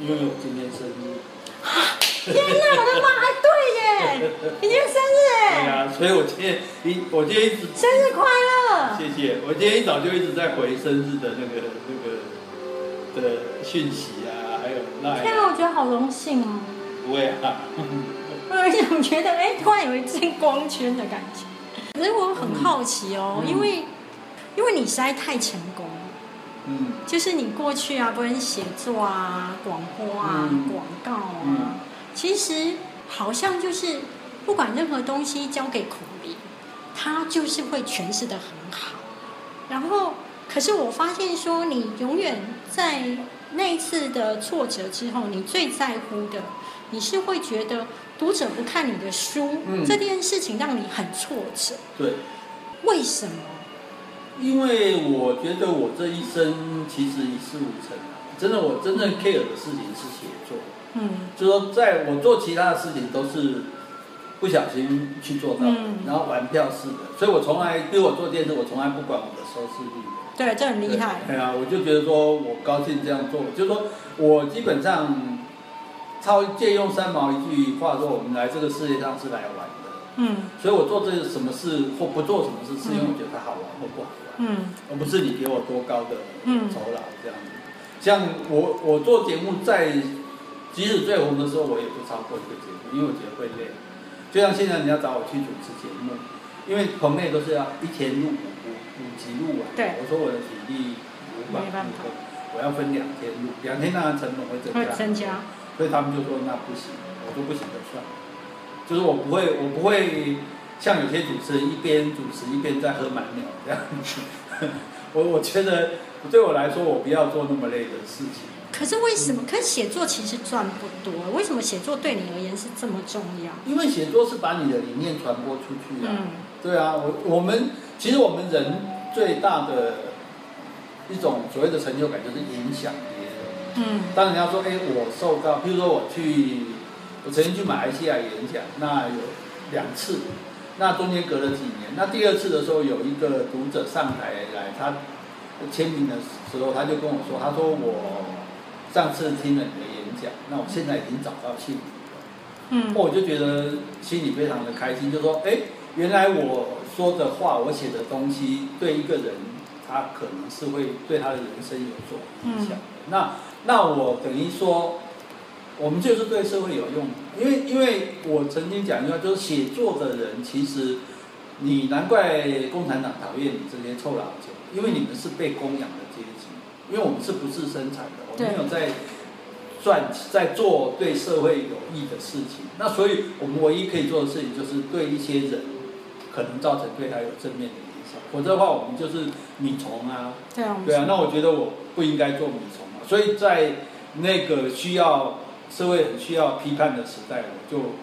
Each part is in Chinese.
因为我今天生日。天哪，我的妈！还对耶，今天生日对哎，啊，所以我今天一我今天一直生日快乐！谢谢，我今天一早就一直在回生日的那个那个的讯息啊，还有那天哪，我觉得好荣幸哦。不会啊，我有一种觉得，哎，突然有一阵光圈的感觉。可是我很好奇哦，嗯因为因为你实在太成功就是你过去啊，不论写作啊、广播啊、嗯广告啊，嗯其实好像就是不管任何东西交给孔明，他就是会诠释的很好。然后，可是我发现说，你永远在那一次的挫折之后，你最在乎的，你是会觉得读者不看你的书、嗯这件事情让你很挫折。对，为什么？因为我觉得我这一生其实一事无成啊，真的我真正 care 的事情是写作，嗯。就是说在我做其他的事情都是不小心去做到的，嗯。然后玩票式的，所以我从来，比如我做电视，我从来不管我的收视率。对，这很厉害。对啊，我就觉得说我高兴这样做，就是说我基本上超借用三毛一句话说，我们来这个世界上是来玩的，嗯。所以我做这个什么事或不做什么事，是因为我觉得它好玩或不好。玩，嗯而不是你给我多高的嗯酬劳这样子。像我我做节目在即使最红的时候，我也不超过一个节目，因为我觉得会累。就像现在你要找我去主持节目，因为棚内都是要一天录五五五集录完，对我说我的体力无法我要分两天录，两天当然成本会增会加，增加。所以他们就说那不行，我说不行就算了，就是我不会我不会像有些主持人一边主持一边在喝满鸟这样子，我我觉得对我来说我不要做那么累的事情。可是为什么？可是写作其实赚不多，为什么写作对你而言是这么重要？因为写作是把你的理念传播出去啊。嗯对啊，我我们其实我们人最大的一种所谓的成就感就是影响别人。嗯当然你要说，哎，我受到，譬如说我去，我曾经去马来西亚演讲，那有两次，那中间隔了几年，那第二次的时候有一个读者上台来，他签名的时候，他就跟我说，他说我上次听了你的演讲，那我现在已经找到幸福了。嗯我就觉得心里非常的开心，就说，哎，原来我说的话，我写的东西，对一个人，他可能是会对他的人生有所影响的。那那我等于说，我们就是对社会有用，因为因为我曾经讲一句话，就是写作的人，其实你难怪共产党讨厌你这些臭老九，因为你们是被供养的阶级，因为我们是不是生产的，我们没有在。赚在做对社会有益的事情，那所以我们唯一可以做的事情就是对一些人可能造成对他有正面的影响，否则的话我们就是米虫啊，对啊，对啊，那我觉得我不应该做米虫啊，所以在那个需要社会很需要批判的时代，我就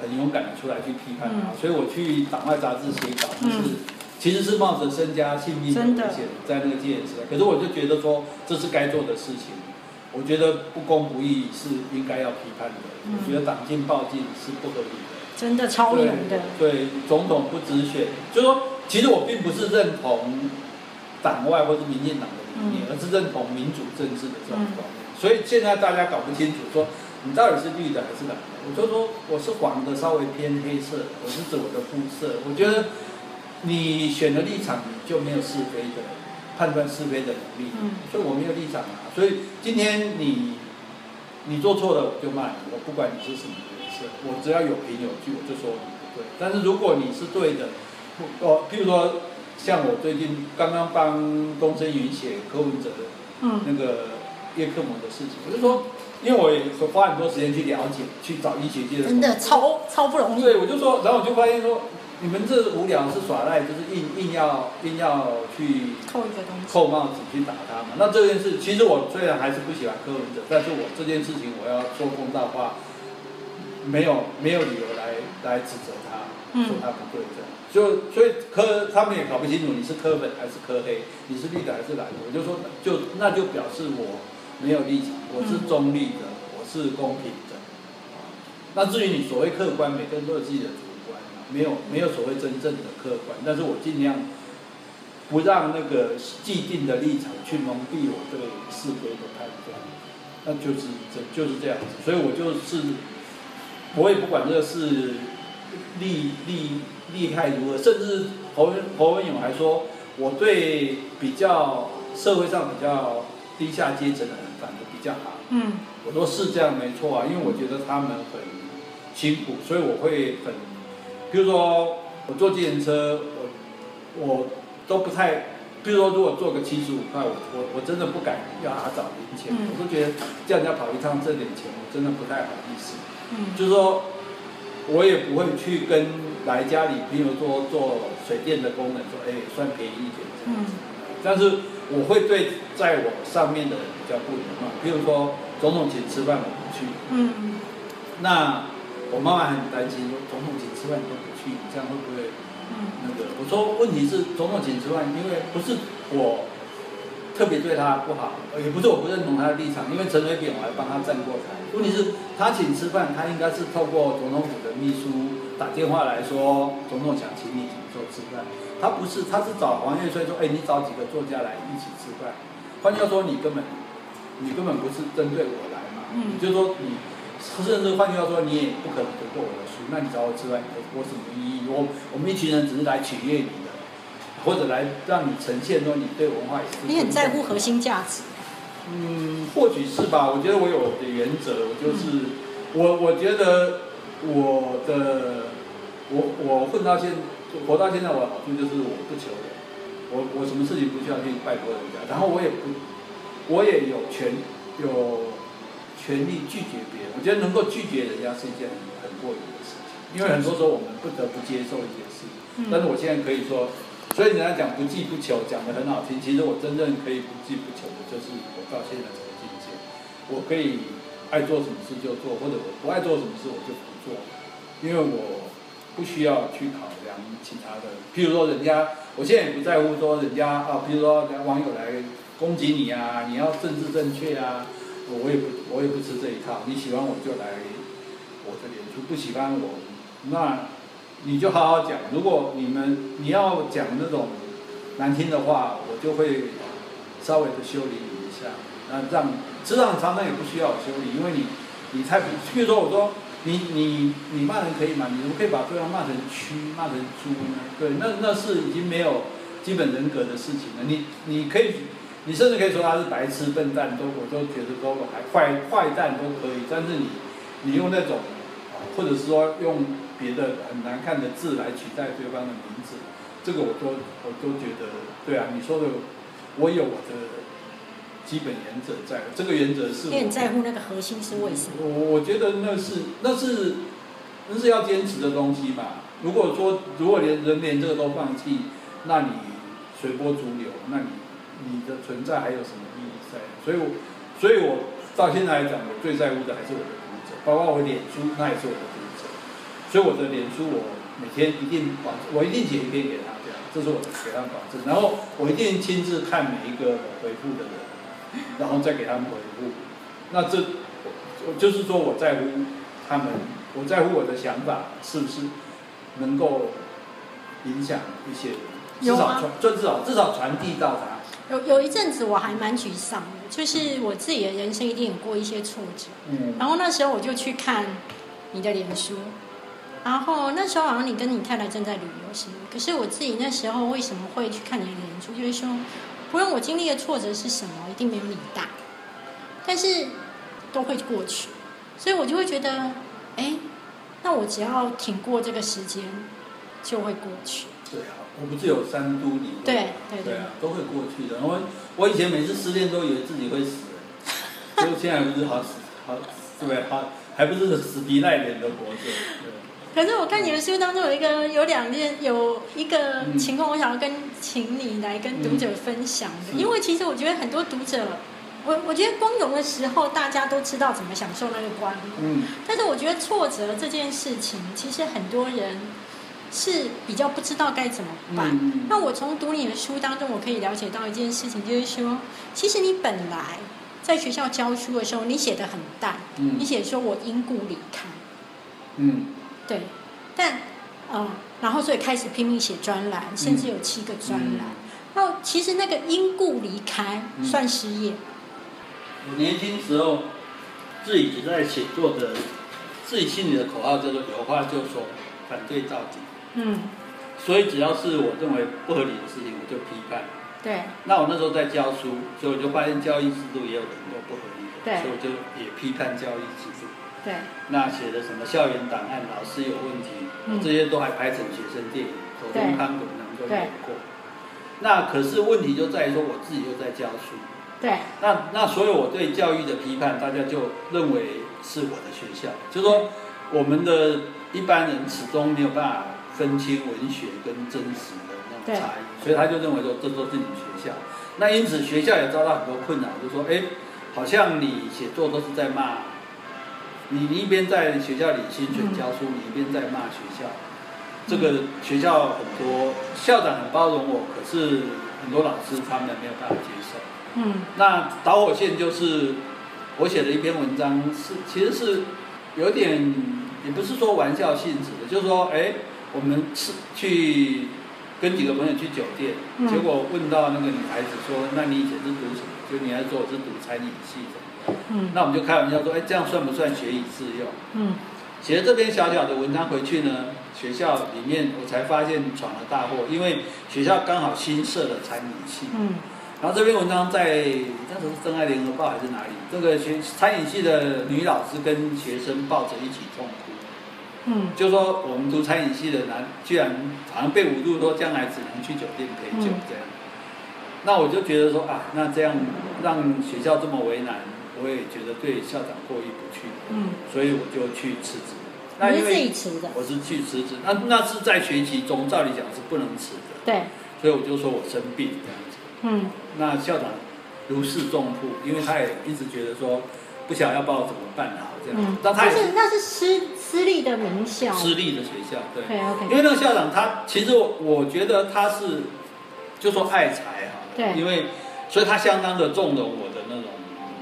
很勇敢的出来去批判它，嗯。所以我去党外杂志写稿，就是、嗯。其实是冒着身家性命的危险在那个戒严时代，可是我就觉得说这是该做的事情，我觉得不公不义是应该要批判的，嗯。我觉得党禁暴禁是不合理的。真的超勇的。对，对总统不直选，就说其实我并不是认同党外或是民进党的理念，嗯。而是认同民主政治的这种观念。所以现在大家搞不清楚，说你到底是绿的还是蓝的？我就说我是黄的，稍微偏黑色，我是指我的肤色。我觉得你选的立场，你就没有是非的判断是非的能力。嗯所以我没有立场啊。所以今天你你做错了，我就骂你，我不管你是什么颜色，我只要有凭有据，我就说你不对。但是如果你是对的，不哦，譬如说像我最近刚刚帮东森云写柯文哲的嗯那个叶克膜的事情，我就说，因为我也花很多时间去了解，去找医学界的真的超超不容易。对，我就说，然后我就发现说，你们这无聊是耍赖，就是硬硬要硬要去扣一个东西。扣帽子去打他嘛。那这件事，其实我虽然还是不喜欢柯文哲，但是我这件事情我要说公道话，没有没有理由来来指责他，说他不对这样。就所以柯他们也搞不清楚你是柯粉还是柯黑，你是绿的还是蓝的。我就说，就那就表示我没有立场，我是中立的，我是公平的。那至于你所谓客观，每个人都有自己的主观啊，没有没有所谓真正的客观，但是我尽量不让那个既定的立场去蒙蔽我对是非的判断。那就是这就是这样子，所以我就是我也不管这个是利利利害如何，甚至侯文侯文勇还说，我对比较社会上比较低下阶层的人较好。嗯我说是这样没错啊，因为我觉得他们很辛苦，所以我会很，比如说我坐自行车，我我都不太，比如说如果坐个七十五块，我我我真的不敢要他找零钱，嗯我都觉得叫人家跑一趟挣点钱，我真的不太好意思。嗯就是说，我也不会去跟来家里，比如说做水电的工人说，哎，算便宜一点这样嗯子。但是我会对在我上面的人比较不礼貌，比如说总统请吃饭我不去，嗯那我妈妈很担心说总统请吃饭你都不去，你这样会不会嗯那个？我说问题是总统请吃饭，因为不是我特别对他不好，呃也不是我不认同他的立场，因为陈水扁我还帮他站过台。问题是他请吃饭，他应该是透过总统府的秘书打电话来说，总统想请你什么时候吃饭。他不是，他是找黄岳翠说，哎，你找几个作家来一起吃饭。换句话说，你根本你根本不是针对我来嘛，嗯你就说你，甚至换句话说，你也不可能读过我的书，那你找我吃饭有有什么意义？我我们一群人只是来取悦你的，或者来让你呈现说你对文化也是。你很在乎核心价值。嗯，或许是吧。我觉得我有我的原则，我就是我，我觉得我的我我混到现活到现在，我的好处就是我不求人，我我什么事情不需要去拜托人家，然后我也不我也有权有权利拒绝别人。我觉得能够拒绝人家是一件很很过瘾的事情，因为很多时候我们不得不接受一件事。但是我现在可以说，所以人家讲不计不求，讲的很好听。其实我真正可以不计不求的，就是我到现在这个境界，我可以爱做什么事就做，或者我不爱做什么事我就不做，因为我不需要去考量其他的。譬如说，人家我现在也不在乎说人家啊，譬如说网友来攻击你啊，你要政治正确啊，我也不我也不吃这一套。你喜欢我就来我的脸书，不喜欢我那。你就好好讲。如果你们你要讲那种难听的话，我就会稍微的修理你一下。那这样，职场常常也不需要修理，因为你你太，比如说我说你你你骂人可以吗？你怎么可以把对方骂成蛆、骂成猪呢？对，那那是已经没有基本人格的事情了。你你可以，你甚至可以说他是白痴、笨蛋，都我都觉得都还坏坏蛋都可以。但是你你用那种，或者是说用。别的很难看的字来取代对方的名字，这个我都我都觉得对啊。你说的，我有我的基本原则在，这个原则是。你很在乎那个核心是为什么？我我觉得那是那是那是要坚持的东西嘛。如果说如果连人连这个都放弃，那你随波逐流，那你你的存在还有什么意义在？所以我所以我到现在来讲，我最在乎的还是我的读者，包括我脸书，那也是我的读者。所以我的脸书，我每天一定保，我一定写一篇给他，这样，这是我给他保证。然后我一定亲自看每一个回复的人，然后再给他们回复。那这，我就是说我在乎他们，我在乎我的想法是不是能够影响一些人，至少传，就至少至少传递到他。有有一阵子我还蛮沮丧的，就是我自己的人生一定有过一些挫折。嗯。然后那时候我就去看你的脸书。然后那时候好像你跟你太太正在旅游什么，可是我自己那时候为什么会去看你的脸书？就是说，不论我经历的挫折是什么，一定没有你大，但是都会过去，所以我就会觉得，哎，那我只要挺过这个时间，就会过去。对啊，我不是有三都理论？对对对啊，都会过去的。我我以前每次失恋都以为自己会死，所以现在不是好死好对不对？好还不是死皮赖脸的活着。对。可是我看你的书当中有一个有两件有一个情况，我想要跟请你来跟读者分享的，因为其实我觉得很多读者，我我觉得光荣的时候大家都知道怎么享受那个光。荣，嗯，但是我觉得挫折这件事情，其实很多人是比较不知道该怎么办。嗯、那我从读你的书当中，我可以了解到一件事情，就是说，其实你本来在学校教书的时候，你写的很淡，嗯、你写说我因故离开，嗯。对，但，嗯，然后所以开始拼命写专栏，甚至有七个专栏。然后其实那个因故离开算失业，我年轻时候自己只在写作的，自己心里的口号叫做有话就说，反对到底。嗯，所以只要是我认为不合理的事情，我就批判。对，那我那时候在教书，所以我就发现教育制度也有很多不合理的，对所以我就也批判教育制度。对，那写的什么校园档案，老师有问题，嗯。这些都还拍成学生电影，口对中康滚堂都演过。那可是问题就在于说，我自己又在教书，对，那那所有我对教育的批判，大家就认为是我的学校，就是说我们的一般人始终没有办法分清文学跟真实的那种差异，所以他就认为说这都是你学校。那因此学校也遭到很多困扰，就说哎，好像你写作都是在骂，你你一边在学校里薪水教书，你一边在骂学校。这个学校很多校长很包容我，可是很多老师他们没有办法接受。嗯，那导火线就是我写的一篇文章是，其实是有点也不是说玩笑性质的，就是说，哎，我们是去跟几个朋友去酒店，嗯结果问到那个女孩子说，那你以前是读什么？就女孩子说我是读餐饮系的，嗯，那我们就开玩笑说，哎，这样算不算学以致用？嗯，写了这篇小小的文章回去呢，学校里面我才发现闯了大祸，因为学校刚好新设了餐饮系。嗯，然后这篇文章在那时候是《真爱联合报》还是哪里？这个学餐饮系的女老师跟学生抱着一起痛哭，嗯，就说我们读餐饮系的男居然好像被侮辱说将来只能去酒店陪酒嗯这样。那我就觉得说啊，那这样让学校这么为难，我也觉得对校长过意不去，嗯，所以我就去辞职。因为己辞的，我是去辞职，那那是在学习中，照理讲是不能辞的，对，所以我就说我生病这样子。嗯，那校长如释重负，因为他也一直觉得说不晓得要把我怎么办好这样。嗯，，那他也是那是私私立的名校，私立的学校，对，，OK，因为那个校长他其实我我觉得他是就说爱才哈，对。因为所以他相当的纵容我的那种，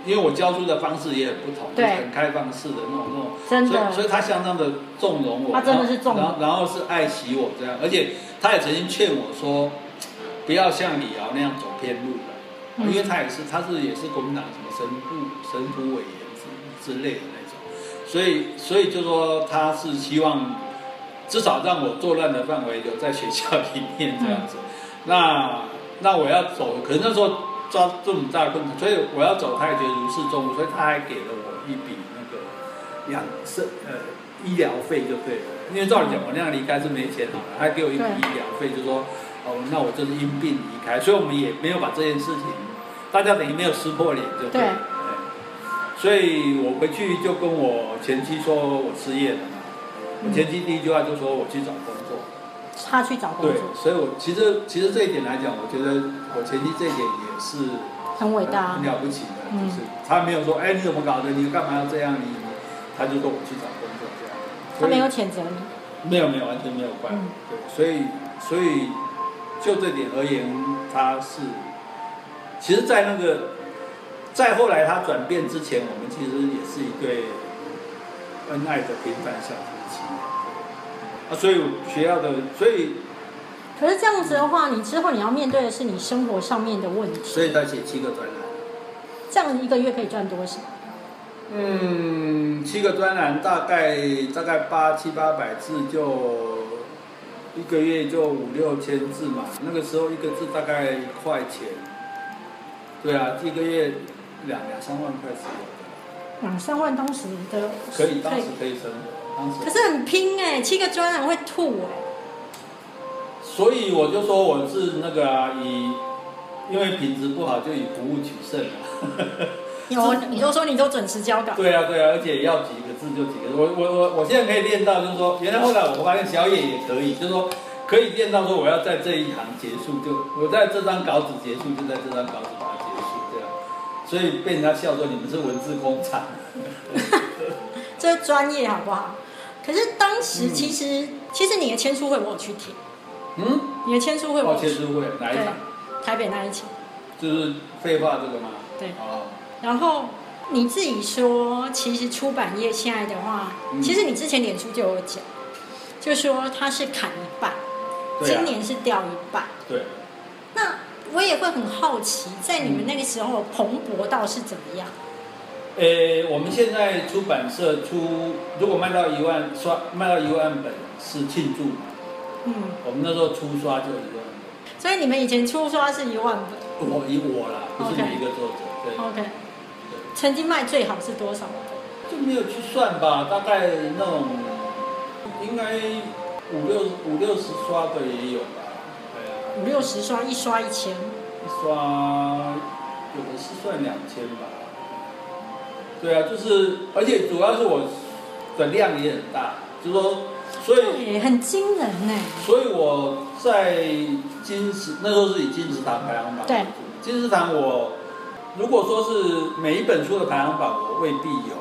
因为我教书的方式也很不同，对。很开放式的那种那种。真的。所以，所以他相当的纵容我，他真的是纵容。然后然后是爱惜我这样，而且他也曾经劝我说，不要像李敖那样走偏路了，嗯。因为他也是他是也是国民党什么神父神父委员之之类的那种，所以所以就说他是希望至少让我作乱的范围留在学校里面这样子，那那我要走，可能那时候抓这么大的困难，所以我要走，他也觉得如释重负，所以他还给了我一笔那个养生呃医疗费就对了，因为照理讲我那样离开是没钱好了，还给我一笔医疗费，就说哦那我就是因病离开，所以我们也没有把这件事情，大家等于没有撕破脸就对了。对所以我回去就跟我前妻说我失业了嘛，我前妻第一句话就说我去找工作。他去找工对作，，所以我其实其实这一点来讲，我觉得我前妻这一点也是很伟大很，了不起的，嗯就是他没有说，哎，你怎么搞的？你干嘛要这样？你，他就说我去找工作这样。他没有所谴责你，没有没有完全没有关，嗯对，所以所以就这点而言，他是，其实，在那个在后来他转变之前，我们其实也是一对恩爱的平凡小夫妻。啊，所以学校的，所以可是这样子的话，你之后你要面对的是你生活上面的问题，所以才写七个专栏。这样一个月可以赚多少？嗯，七个专栏大概大概八七八百字就一个月就五六千字嘛，那个时候一个字大概一块钱，对啊，一个月两两三万块是有的，两三万当时的可以当时可以生活，当时。可是很拼哎、七个专栏会吐哎、所以我就说我是那个啊，以因为品质不好就以服务取胜啊。有你就说你都准时交稿，对啊，对啊，而且要几个字就几个字。我我我我现在可以练到，就是说，原来后来我发现小野也可以，就是说可以练到说我要在这一行结束，就我在这张稿纸结束，就在这张稿纸把它结束，这样。所以被人家笑说你们是文字工厂。这专业好不好？可是当时嗯其实、其实你的签书会我有去听，嗯，你的签书会我哦，有去签书会哪一场？台北那一场，就是废话这个吗？对哦，然后你自己说，其实出版业现在的话，嗯其实你之前脸书就有讲，就说它是砍一半，啊今年是掉一半。对。那我也会很好奇，在你们那个时候蓬勃到是怎么样？呃，我们现在出版社出，如果卖到一万刷，卖到一万本是庆祝嘛？嗯，我们那时候出刷就一万所以你们以前初刷是一万本本，我以我啦，不是每一个作者，对，，OK，曾经卖最好是多少？就没有去算吧，大概那种应该五六五六十刷的也有吧，对啊，五六十刷，一刷一千。一刷有的是算两千吧，对啊，就是而且主要是我的量也很大，就是说，所以，很惊人呢。所以我在金石那时候是以金石堂排行榜对。金石堂我如果说是每一本书的排行榜我未必有，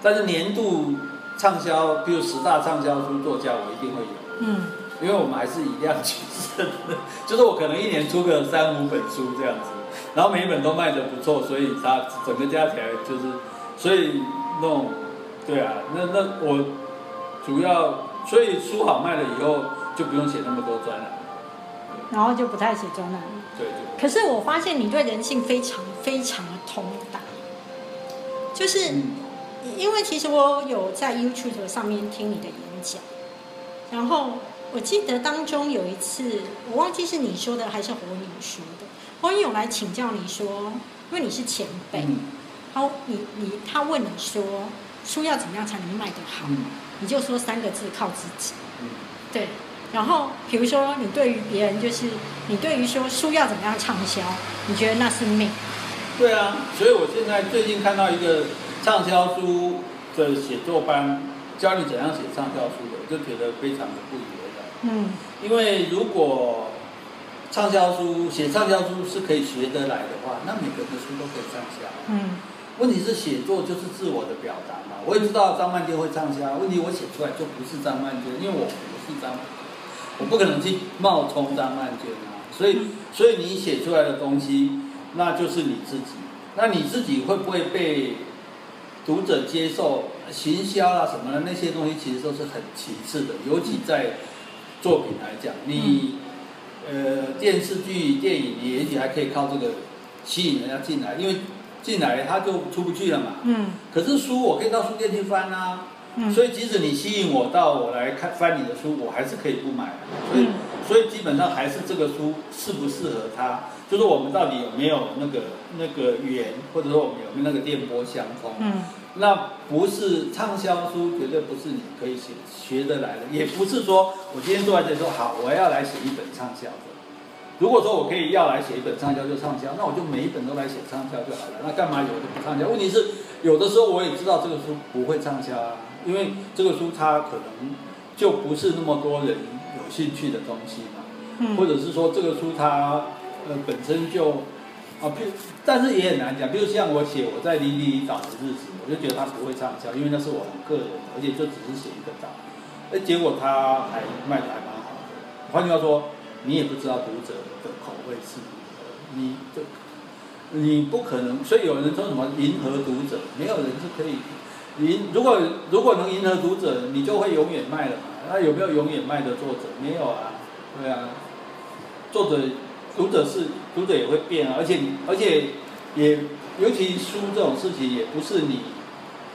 但是年度畅销，比如十大畅销书作家我一定会有。嗯，因为我们还是以量取胜的，就是我可能一年出个三五本书这样子，然后每一本都卖的不错，所以它整个加起来就是，所以那种，对啊，那那我主要，所以书好卖了以后就不用写那么多专栏，然后就不太写专栏。对，对可是我发现你对人性非常非常的通达，就是嗯因为其实我有在 YouTube 上面听你的演讲，然后我记得当中有一次，我忘记是你说的还是火影说的，火影有来请教你说，因为你是前辈，嗯。然后你你他问你说书要怎么样才能卖得好，嗯你就说三个字靠自己。嗯对，然后比如说你对于别人就是你对于说书要怎么样畅销，你觉得那是命，对啊，所以我现在最近看到一个畅销书的写作班，教你怎样写畅销书的，我就觉得非常的不以为然。嗯因为如果畅销书写畅销书是可以学得来的话，那每个人的书都可以畅销。嗯问题是写作就是自我的表达嘛。我也知道张曼娟会畅销，问题我写出来就不是张曼娟，因为我不是张曼娟，我不可能去冒充张曼娟啊。所以，所以你写出来的东西，那就是你自己。那你自己会不会被读者接受、行销啊什么的那些东西，其实都是很其次的。尤其在作品来讲，你、呃电视剧、电影，你也许还可以靠这个吸引人家进来，因为进来他就出不去了嘛。嗯可是书我可以到书店去翻啊，嗯，所以即使你吸引我到我来看翻你的书，我还是可以不买啊。所以嗯所以基本上还是这个书适不适合他，就是我们到底有没有那个那个缘，或者说我们有没有那个电波相通。嗯那不是畅销书，绝对不是你可以学学得来的，也不是说我今天坐在这里说好，我要来写一本畅销的。如果说我可以要来写一本畅销就畅销，那我就每一本都来写畅销就好了。那干嘛有的不畅销？问题是有的时候我也知道这个书不会畅销啊，因为这个书它可能就不是那么多人有兴趣的东西嘛。嗯，或者是说这个书它呃本身就啊，譬但是也很难讲。比如像我写我在离离离岛的日子，我就觉得它不会畅销，因为那是我很个人，而且就只是写一个岛，哎，结果它还卖的还蛮好的。换句话说，你也不知道读者的口味是如何，你这你不可能。所以有人说什么迎合读者，没有人是可以迎。如果如果能迎合读者，你就会永远卖了嘛。那有没有永远卖的作者？没有啊。对啊，作者、读者是读者也会变啊，而且而且也尤其书这种事情，也不是你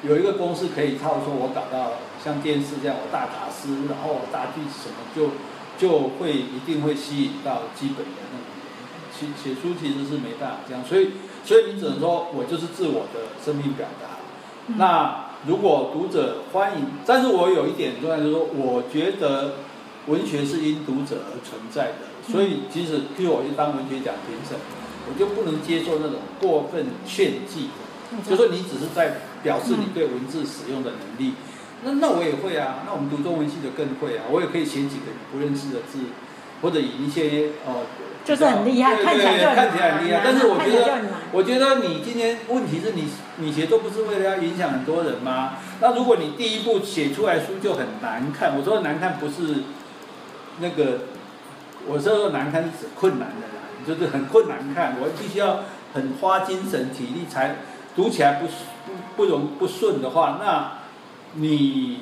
有一个公式可以套说，我搞到像电视这样，我大卡司，然后大剧什么就就会一定会吸引到基本的那种人。写写书其实是没办法这样，所以所以你只能说我就是自我的生命表达。嗯那如果读者欢迎，但是我有一点重要，就是说，我觉得文学是因读者而存在的，所以即使譬如我去当文学奖评审，我就不能接受那种过分炫技的，就说你只是在表示你对文字使用的能力。那那我也会啊，那我们读中文系的更会啊，我也可以写几个你不认识的字，或者以一些哦，就是很厉害，看起来看起来很厉害，但是我觉得我觉得你今天问题是你你写作不是为了要影响很多人吗？那如果你第一步写出来书就很难看，我说的难看不是那个，我说的难看是指困难的难，就是很困难看，我必须要很花精神体力才读起来不不不容不顺的话，那你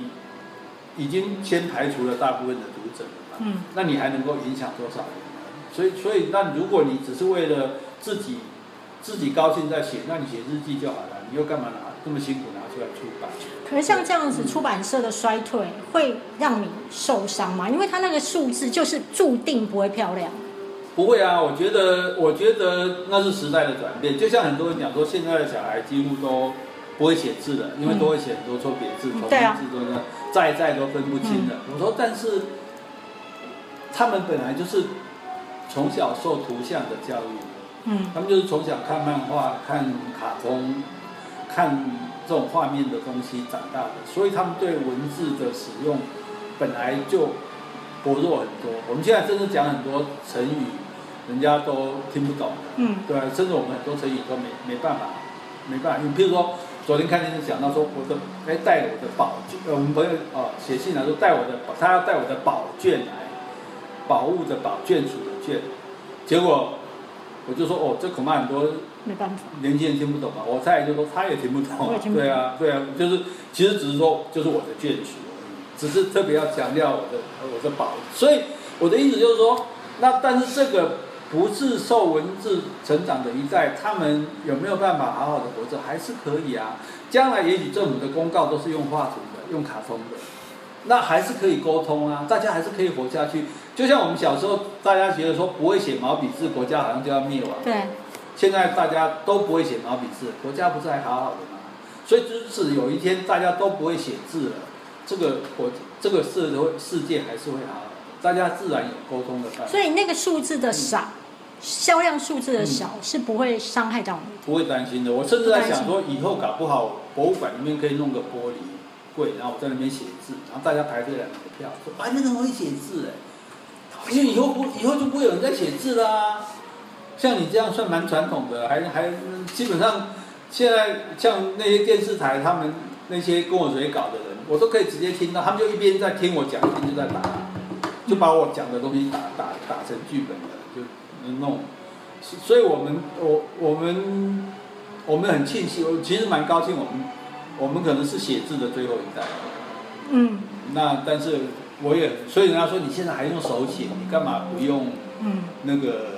已经先排除了大部分的读者了嘛。嗯那你还能够影响多少人呢？所以，所以，那如果你只是为了自己自己高兴在写，那你写日记就好了，你又干嘛拿这么辛苦拿出来出版。可是像这样子，出版社的衰退会让你受伤吗？因为它那个数字就是注定不会漂亮。不会啊，我觉得，我觉得那是时代的转变。就像很多人讲说，现在的小孩几乎都不会写字的，因为都会写很多错别字、重音字，都呢在在都分不清的。我说，但是他们本来就是从小受图像的教育，嗯，他们就是从小看漫画、看卡通、看。这种画面的东西长大的，所以他们对文字的使用本来就薄弱很多。我们现在真的讲很多成语，人家都听不懂。嗯，对，甚至我们很多成语都没没办法，没办法。你比如说，昨天看电视讲到说，我的哎带我的宝卷，呃，我们朋友啊写信来说带我的，他要带我的宝卷来，宝物的宝，眷属的卷，结果我就说哦，这恐怕很多。没办法，年轻人听不懂嘛，我再就说他也听不懂，对啊，对啊，就是其实只是说就是我的卷属，只是特别要强调我的我的宝，所以我的意思就是说，那但是这个不是受文字成长的一代，他们有没有办法好好的活着，还是可以啊。将来也许政府的公告都是用画图的，用卡通的，那还是可以沟通啊，大家还是可以活下去。就像我们小时候，大家觉得说不会写毛笔字，国家好像就要灭亡。对。现在大家都不会写毛笔字，国家不是还好好的吗？所以即使有一天大家都不会写字了，这个国这个世会世界还是会好大家自然有沟通的办法。所以那个数字的少，销量数字的少是不会伤害到你。不会担心的，我甚至在想说，以后搞不好博物馆里面可以弄个玻璃柜，然后我在那边写字，然后大家排队来买票，说啊那个会写字哎，因为以后不以后就不会有人在写字啦。像你这样算蛮传统的，还还基本上，现在像那些电视台，他们那些跟我随稿的人，我都可以直接听到，他们就一边在听我讲，一边就在打，就把我讲的东西打打打成剧本了，就能弄。所以我们我我们我们很庆幸，我其实蛮高兴，我们我们可能是写字的最后一代。嗯。那但是我也，所以人家说你现在还用手写，你干嘛不用？嗯。那个。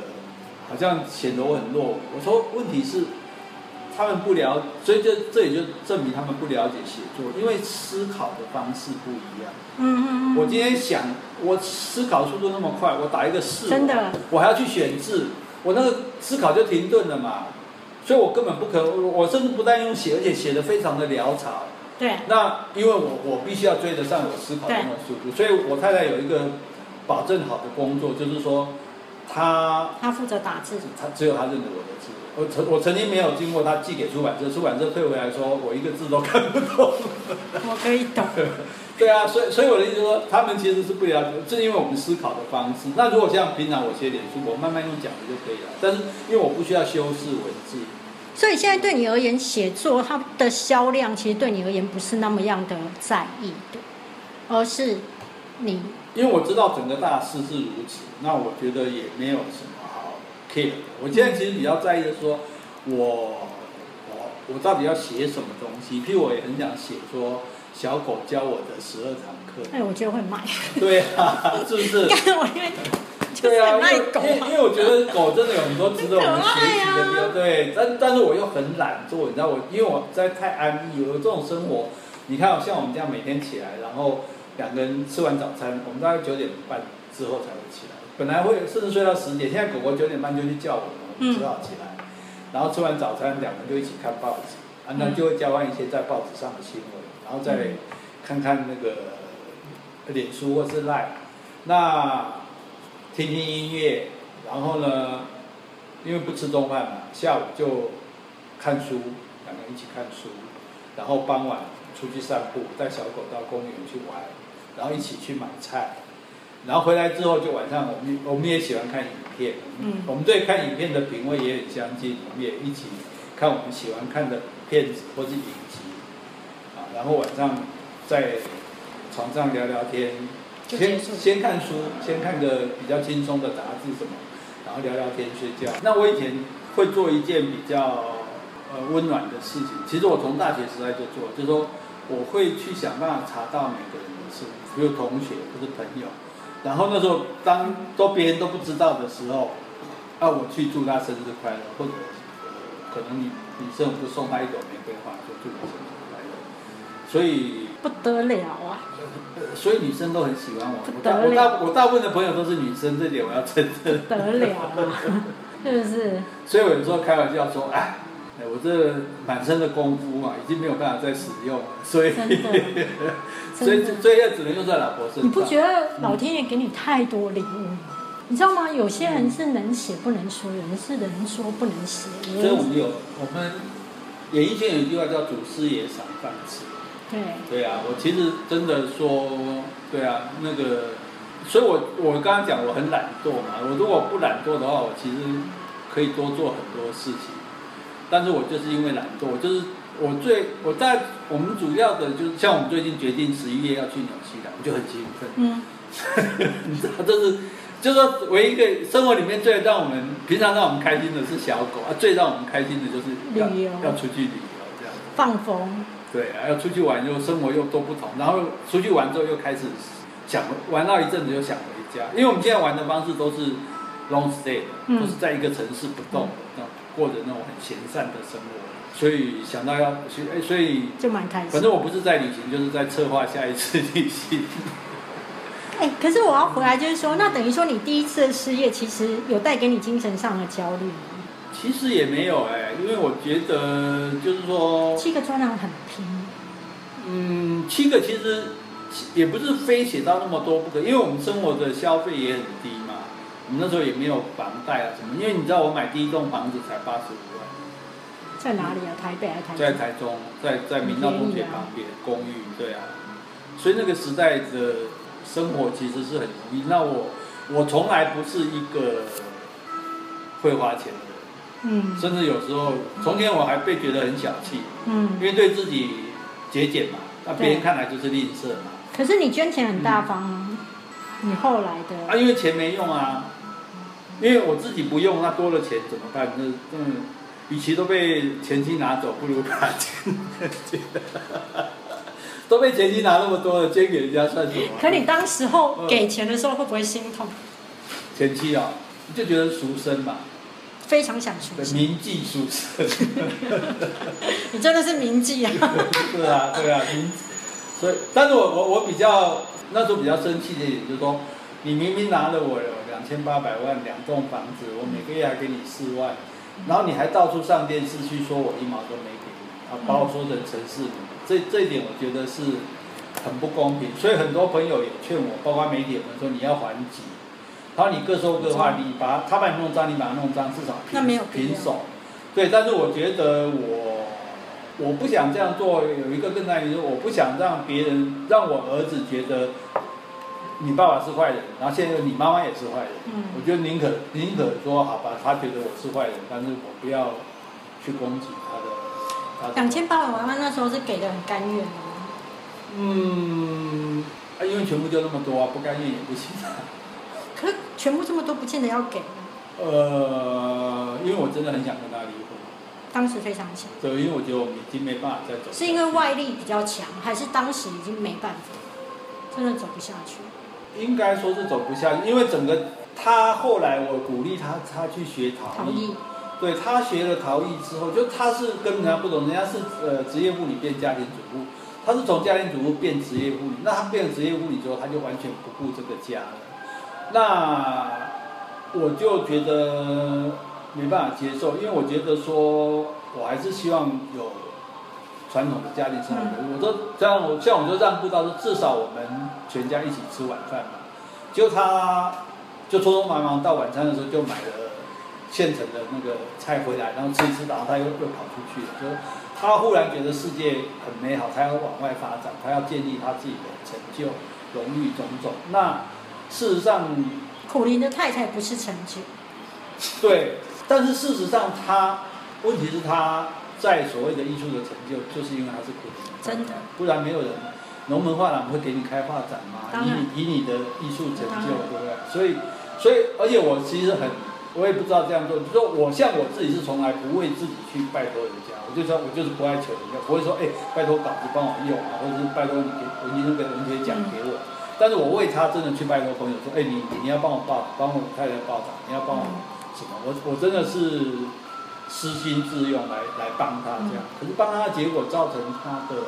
好像显得我很弱。我说问题是，他们不了，所以这这也就证明他们不了解写作，因为思考的方式不一样。嗯嗯嗯。我今天想，我思考速度那么快，我打一个四，真的，我还要去选字，我那个思考就停顿了嘛。所以我根本不可，我甚至不但用写，而且写的非常的潦草。对。那因为我我必须要追得上我思考的那种速度，所以我太太有一个保证好的工作，就是说。他他负责打字，他只有他认得我的字。我曾我曾经没有经过他寄给出版社，出版社退回来说我一个字都看不懂。我可以懂。对啊，所以所以我的意思说，他们其实是不了解，是因为我们思考的方式。那如果像平常我写点书，我慢慢用讲的就可以了。但是因为我不需要修饰文字，所以现在对你而言，写作它的销量其实对你而言不是那么样的在意的，而是你。因为我知道整个大势是如此，那我觉得也没有什么好 care 的。我现在其实比较在意的说，我我我到底要写什么东西？譬如我也很想写说小狗教我的十二堂课。哎，我觉得会卖。对啊，是不是？我因为对啊，因为因为我觉得狗真的有很多值得我们学习的地方。对，但但是我又很懒做，你知道我，因为我在太安逸，有这种生活。你看，像我们这样每天起来，然后。两个人吃完早餐，我们大概九点半之后才会起来。本来会甚至睡到十点，现在狗狗九点半就去叫我们，我们只好起来。然后吃完早餐，两个人就一起看报纸，啊，那就会交换一些在报纸上的新闻，然后再看看那个脸书或是赖，那听听音乐，然后呢，因为不吃中饭嘛，下午就看书，两个人一起看书，然后傍晚。出去散步，带小狗到公园去玩，然后一起去买菜，然后回来之后就晚上我们我们也喜欢看影片，嗯，我们对看影片的品味也很相近，我们也一起看我们喜欢看的片子或是影集，啊，然后晚上在床上聊聊天，先先看书，先看个比较轻松的杂志什么，然后聊聊天睡觉。那我以前会做一件比较呃温暖的事情，其实我从大学时代就做，就是说。我会去想办法查到每个人的事，比如同学或是朋友，然后那时候当都别人都不知道的时候，啊，我去祝他生日快乐，或者可能你你生日送他一朵玫瑰花，就祝他生日快乐，所以不得了啊！呃所以女生都很喜欢我。不我大我大我大部分的朋友都是女生，这点我要承认。不得了啊！是不是？所以我有时候开玩笑说，哎，哎我这满身的功夫嘛，已经没有办法再使用了，所以，所以。所以要只能用在老婆身上。你不觉得老天爷给你太多礼物吗？你知道吗？有些人是能写不能说，有人是能说不能写。所以我们有我们演艺圈有一句话叫“祖师爷赏饭吃”。对，对啊，我其实真的说，对啊，那个，所以我我刚刚讲我很懒惰嘛，我如果不懒惰的话，我其实可以多做很多事情，但是我就是因为懒惰，我就是我最我在我们主要的就是像我们最近决定十一月要去纽西兰，我就很兴奋，嗯，你知道，这是就是说唯一一个生活里面最让我们平常让我们开心的是小狗啊，最让我们开心的就是要旅游要出去旅游这样。放风，对啊，要出去玩又生活又都不同，然后出去玩之后又开始想玩到一阵子又想回家，因为我们现在玩的方式都是 long stay 的，嗯。都是在一个城市不动过着那种很闲散的生活，所以想到要去，哎，所以就蛮开心。反正我不是在旅行，就是在策划下一次旅行。哎、可是我要回来，就是说，那等于说你第一次的失业，其实有带给你精神上的焦虑吗？其实也没有哎、因为我觉得就是说，七个专栏很拼，嗯，七个其实也不是非写到那么多不可，因为我们生活的消费也很低嘛。我们那时候也没有房贷啊什么，因为你知道我买第一栋房子才八十五万，在哪里啊？台北还是台在中？台中，在在明道中学旁边公寓，对啊。所以那个时代的生活其实是很容易。那我我从来不是一个会花钱的人，嗯甚至有时候从前我还被觉得很小气，嗯因嗯。为对自己节俭嘛，那别人看来就是吝啬嘛。可是你捐钱很大方啊，你后来的啊，因为钱没用啊，因为我自己不用，那多了钱怎么办？那嗯，与其都被前妻拿走，不如把钱 都被前妻拿那么多了，捐给人家算什么？可你当时候嗯给钱的时候会不会心痛？前妻啊、就觉得赎身嘛，非常想出对，钱，铭记赎身，你真的是铭记啊！是啊，对啊，铭，所以，但是我我我比较那时候比较生气的一点就是说，你明明拿了我两千八百万两栋房子，我每个月还给你四万，然后你还到处上电视去说我一毛都没给你，啊，把我说成城市里，这这一点我觉得是很不公平，所以很多朋友也劝我，包括媒体们说你要还击，然后你各说各话，你把他把你弄脏，你把他弄脏，至少平那没有平手，对，但是我觉得我我不想这样做，有一个更大原因，我不想让别人让我儿子觉得你爸爸是坏人，然后现在你妈妈也是坏人。嗯我觉得宁可宁可说好吧，他觉得我是坏人，但是我不要去攻击他的。他的两千八百万那时候是给的很甘愿吗？嗯，啊，因为全部就那么多啊，不甘愿也不行啊。可是全部这么多，不见得要给。呃，因为我真的很想跟他离婚，当时非常想，对，因为我觉得我们已经没办法再走。是因为外力比较强，还是当时已经没办法，真的走不下去？应该说是走不下去，因为整个他后来我鼓励他，他去学陶艺，对他学了陶艺之后，就他是跟人家不同，人家是呃职业妇女变家庭主妇，他是从家庭主妇变职业妇女，那他变职业妇女之后，他就完全不顾这个家了。那我就觉得没办法接受，因为我觉得说我还是希望有传统的家庭生活。我都这样，我像我就让步到说，至少我们全家一起吃晚饭嘛。结果他就匆匆忙忙到晚餐的时候就买了现成的那个菜回来，然后吃一吃，然后他又又跑出去了。就是他忽然觉得世界很美好，他要往外发展，他要建立他自己的成就、荣誉种种。那事实上，苦林的太太不是成就，对，但是事实上他问题是他在所谓的艺术的成就，就是因为他是苦力真的，不然没有人龙门画廊会给你开画展嘛？以你以你的艺术成就，对不对？所以，所以，而且我其实很，我也不知道这样做。就说我像我自己是从来不为自己去拜托人家，我就说我就是不爱求人家，不会说哎、拜托稿子帮我用啊，或者是拜托你给文那个文学奖给我。但是我为他真的去拜托朋友说，哎、你你要帮我报，帮我太太报道，你要帮我什么？我我真的是私心自用来来帮他这样，可是帮他的结果造成他的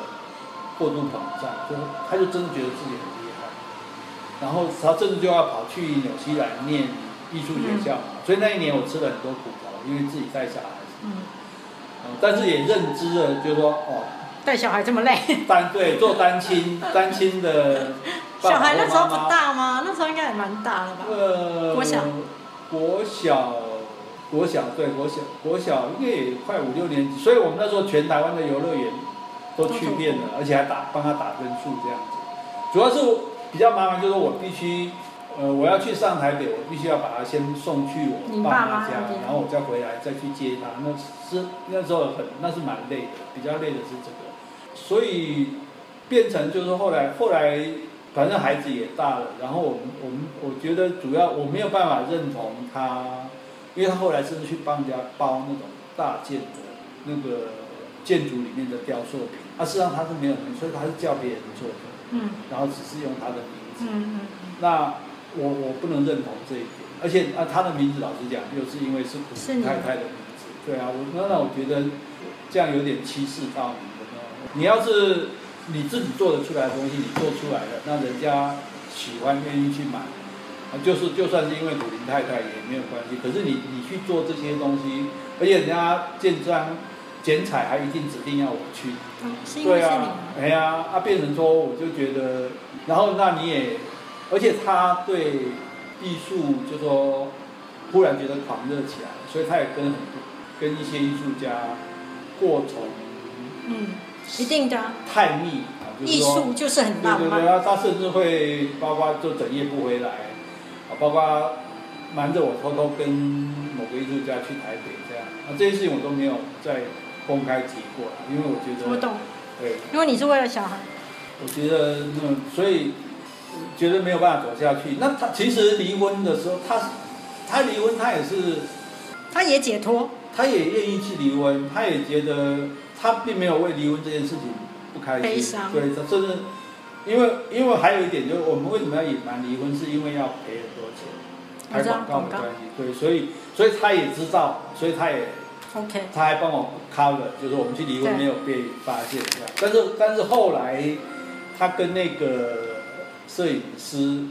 过度膨胀，就是他就真的觉得自己很厉害，然后他甚至就要跑去纽西兰念艺术学校嘛，所以那一年我吃了很多苦头，因为自己带小孩，嗯，嗯但是也认知了，就说哦，带小孩这么累，单对做单亲单亲的小孩那时候不大吗？那时候应该也蛮大了吧？呃，国小，国小，国小，对，国小，国小应该也快五六年级，所以我们那时候全台湾的游乐园都去遍了，而且还打帮他打分数这样子。主要是比较麻烦，就是我必须，呃，我要去上台北，我必须要把他先送去我爸妈家，然后我再回来再去接他。那是那时候很，那是蛮累的，比较累的是这个，所以变成就是后来后来。反正孩子也大了，然后我们我们我觉得主要我没有办法认同他，因为他后来甚至去帮人家包那种大件的那个建筑里面的雕塑品，啊，事实上他是没有名，所以他是叫别人做的，嗯然后只是用他的名字。嗯嗯那我我不能认同这一点，而且啊，他的名字老实讲，又是因为是苦是你太太的名字，对啊，我那那我觉得这样有点欺世盗名的。你要是你自己做得出来的东西，你做出来了，那人家喜欢愿意去买，啊，就是就算是因为土林太太也没有关系。可是你你去做这些东西，而且人家建章剪彩还一定指定要我去，嗯，是因为对啊是你吗，哎呀，啊，变成说我就觉得，然后那你也，而且他对艺术就说忽然觉得狂热起来，所以他也跟很多跟一些艺术家过从嗯，一定的。啊，太密啊，就是艺术就是很浪对对对，漫，他他甚至会包括就整夜不回来，啊，包括瞒着我偷偷跟某个艺术家去台北这样，啊，这些事情我都没有再公开提过啦，因为我觉得我懂，对。因为你是为了小孩，我觉得那所以觉得没有办法走下去。那他其实离婚的时候，他他离婚，他也是他也解脱，他也愿意去离婚，他也觉得他并没有为离婚这件事情不开心，悲伤对，他甚至因为因为还有一点就是我们为什么要隐瞒离婚，是因为要赔很多钱，拍广告的关系，对，所以所以他也知道，所以他也 OK，他还帮我 cover，就是我们去离婚没有被发现这样。但是但是后来他跟那个摄影师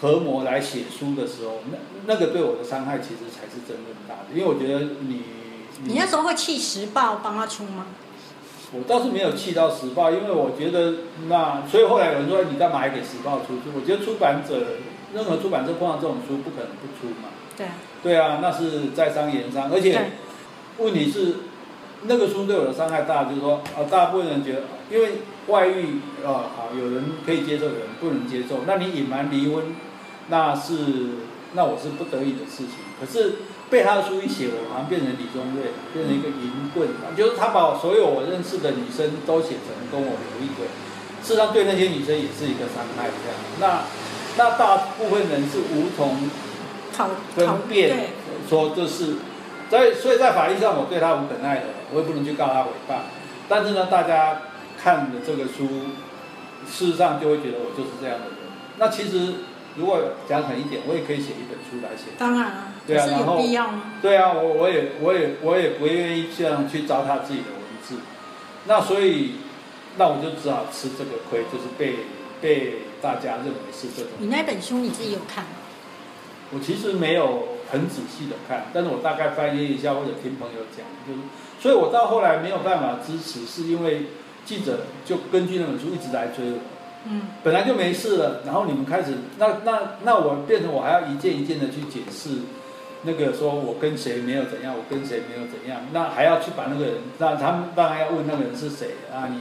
合模来写书的时候，那那个对我的伤害其实才是真正大的，因为我觉得你你那时候会气时报帮他出吗？我倒是没有气到时报，因为我觉得那所以后来有人说你干嘛还给时报出书？我觉得出版者任何出版社碰到这种书不可能不出嘛。对，对啊，那是在商言商，而且对问题是那个书对我的伤害大，就是说啊，大部分人觉得，因为外遇啊，好有人可以接受，有人不能接受，那你隐瞒离婚，那是那我是不得已的事情。可是被他的书一写，我好像变成李宗瑞，变成一个淫棍，就是他把所有我认识的女生都写成跟我有一腿，事实上对那些女生也是一个伤害。这样，那那大部分人是无从分辨对，说这是，在所以在法律上我对他无可奈何，我也不能去告他诽谤。但是呢，大家看了这个书，事实上就会觉得我就是这样的人。那其实如果讲狠一点，我也可以写一本书来写。当然啊，可是有对啊然后必要吗？对啊，我我也我也我也不愿意这样去糟蹋自己的文字。那所以，那我就只好吃这个亏，就是被被大家认为是这种。你那本书你自己有看吗？我其实没有很仔细的看，但是我大概翻译一下或者听朋友讲，就是，所以我到后来没有办法支持，是因为记者就根据那本书一直来追我，嗯，本来就没事了，然后你们开始，那那那我变成我还要一件一件的去解释，那个说我跟谁没有怎样，我跟谁没有怎样，那还要去把那个人，那他们当然要问那个人是谁啊你，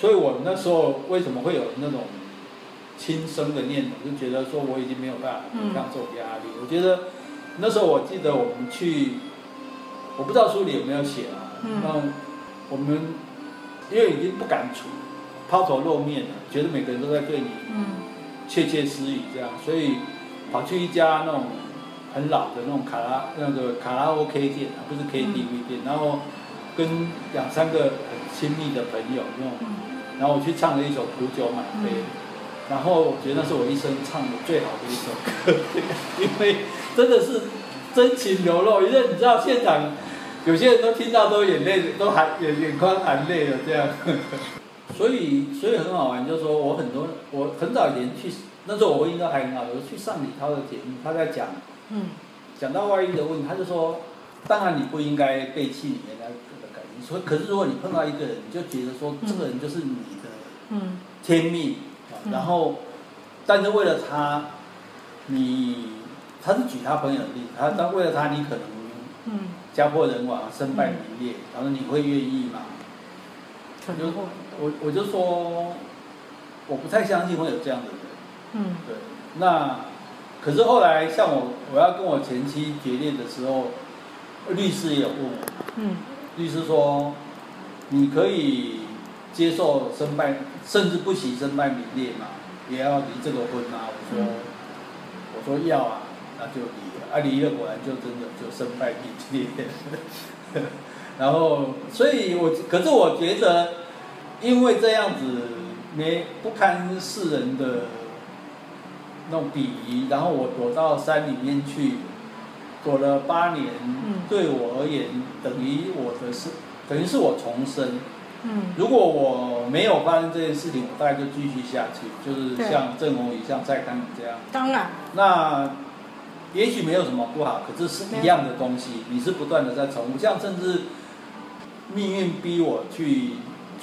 所以我那时候为什么会有那种轻生的念头，就觉得说我已经没有办法抵抗这种压力。我觉得那时候我记得我们去，我不知道书里有没有写啊，嗯。那我们因为已经不敢出抛头露面了，觉得每个人都在对你嗯窃窃私语这样，所以跑去一家那种很老的那种卡拉那个卡拉 OK 店啊，不是 KTV 店，然后跟两三个很亲密的朋友那种，嗯然后我去唱了一首《苦酒满杯》嗯然后我觉得那是我一生唱的最好的一首歌，因为真的是真情流露，因为你知道现场有些人都听到都眼泪都含眼眼眶含泪了这样。所以所以很好玩，就是说我很多我很早以前去，那时候我应该还很好，我去上李涛的节目，他在讲，嗯。讲到外遇的问题，他就说，当然你不应该背弃你原来的感情，所以可是如果你碰到一个人，你就觉得说这个人就是你的嗯。天命，然后，但是为了他，你他是举他朋友的例子，他但为了他你可能嗯，家破人亡、身败名裂，然后你会愿意吗？可能会，我我就说，我不太相信会有这样的人。嗯对，那可是后来像我我要跟我前妻决裂的时候，律师也有问我，嗯律师说，你可以接受身败，甚至不惜身败名裂嘛，也要离这个婚啊？我说，嗯我说要啊，那就离了，啊离了果然就真的就身败名裂。然后，所以我可是我觉得，因为这样子没不堪世人的那种鄙夷，然后我躲到山里面去，躲了八年，嗯对我而言等于我的是等于是我重生。嗯如果我没有发生这件事情，我大概就继续下去，就是像郑红宇、像蔡康永这样。当然，那也许没有什么不好，可是是一样的东西，你是不断的在重复。像甚至命运逼我去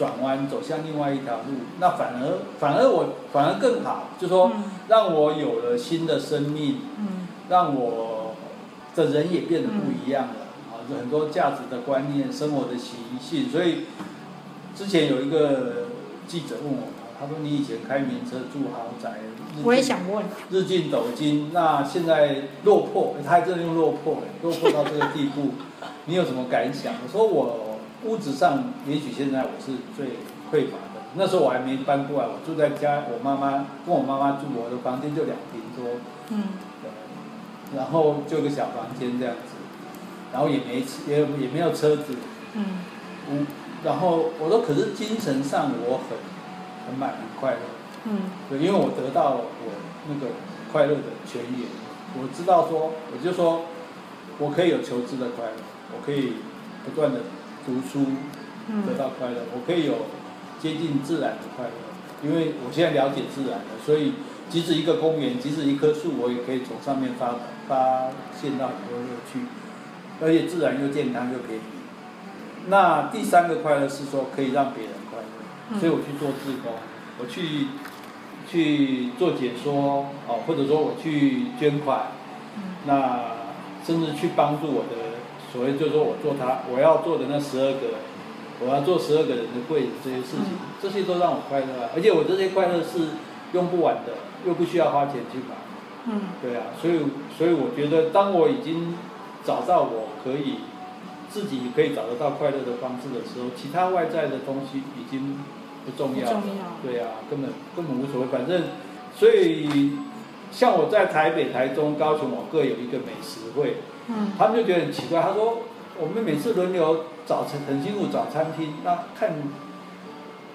转弯，走向另外一条路，那反而反而我反而更好，就说嗯让我有了新的生命，嗯让我的人也变得不一样了啊，有很多价值的观念、生活的习性。所以之前有一个记者问我，他说：“你以前开名车住豪宅，我也想问，日进斗金，那现在落魄，他还真的用落魄，落魄到这个地步，你有什么感想？”我说：“我物质上也许现在我是最匮乏的，那时候我还没搬过来，我住在家，我妈妈跟我妈妈住，我的房间就两平多。”嗯。对然后就有个小房间这样子，然后也没车也也没有车子，嗯。嗯，然后我说可是精神上我很很满很快乐，嗯。对，因为我得到我那个快乐的泉源，我知道说我就说我可以有求知的快乐，我可以不断的读书得嗯到快乐，我可以有接近自然的快乐，因为我现在了解自然了，所以即使一个公园，即使一棵树，我也可以从上面发发现到很多乐趣，而且自然又健康又便宜。那第三个快乐是说可以让别人快乐，嗯所以我去做志工，我去去做解说哦，或者说我去捐款，嗯那甚至去帮助我的所谓就是说我做他我要做的那十二个，我要做十二个人的柜子这些事情，这些都让我快乐啊，而且我这些快乐是用不完的，又不需要花钱去买，嗯。对啊，所以所以我觉得当我已经找到我可以自己可以找得到快乐的方式的时候，其他外在的东西已经不重要重要。对啊，根本根本无所谓，反正所以像我在台北、台中、高雄，我各有一个美食会，嗯他们就觉得很奇怪，他说我们每次轮流找餐很辛苦找餐厅，那看。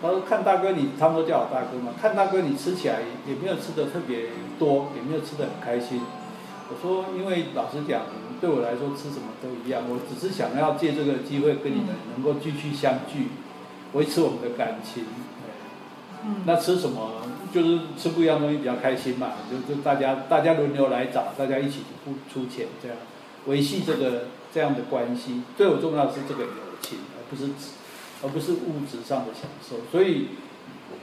他说：“看大哥你，他们都叫我大哥嘛。看大哥你吃起来也没有吃的特别多，也没有吃的很开心。我说，因为老实讲，对我来说吃什么都一样，我只是想要借这个机会跟你们能够继续相聚，维持我们的感情。嗯那吃什么就是吃不一样东西比较开心嘛，就就大家大家轮流来找，大家一起付出钱，这样维系这个这样的关系。对我重要的是这个友情，而不是而不是物质上的享受。所以，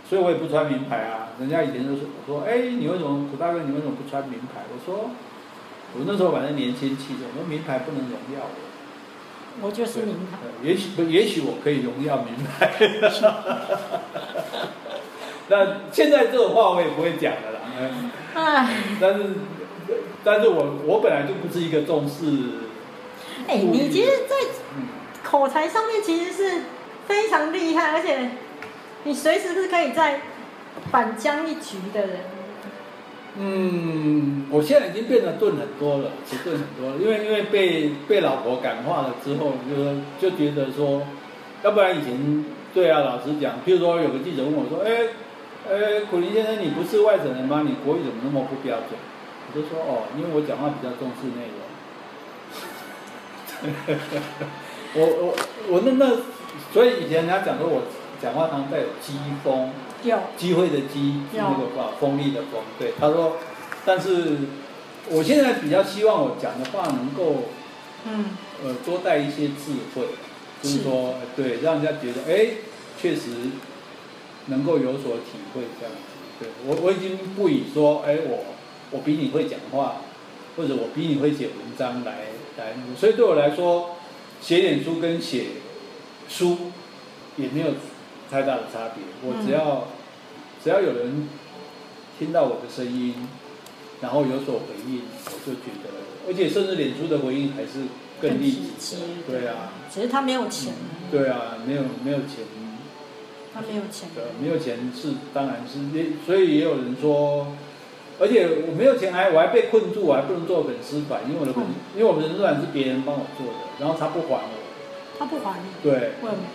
所以我也不穿名牌啊。人家以前都说我说，哎，你为什么古大哥你为什么不穿名牌？我说，我那时候反正年轻气盛，我说名牌不能荣耀我。我就是名牌，也许不，也许我可以荣耀名牌。那现在这种话我也不会讲的啦。嗯哎但是，但是我我本来就不是一个重视，哎，你其实，在嗯，口才上面其实是非常厉害，而且你随时是可以在反将一局的人。嗯，我现在已经变得钝很多了，迟钝很多了，因为因为被被老婆感化了之后，就说就觉得说，要不然以前对啊，老实讲，譬如说有个记者问我说，哎，呃，苦林先生，你不是外省人吗？你国语怎么那么不标准？我就说哦，因为我讲话比较重视内容。我我我那那，所以以前人家讲说我讲话常带有机锋，有机会的机，那个话，锋利的锋。对，他说，但是我现在比较希望我讲的话能够嗯呃多带一些智慧，就是是说对，让人家觉得哎，确实能够有所体会这样子。对我我已经不以说哎我我比你会讲话，或者我比你会写文章来来，所以对我来说，写脸书跟写书也没有太大的差别。我只要、只要有人听到我的声音，然后有所回应，我就觉得，而且甚至脸书的回应还是更立体即的。对啊，只是他没有钱，对啊，没有没有钱，他没有钱，对，没有钱是当然是，所以也有人说，而且我没有钱还我还被困住，我还不能做粉丝团，因为我的粉，嗯。因为我们的粉丝团是别人帮我做的，然后他不还我，他不还你，对。为什么？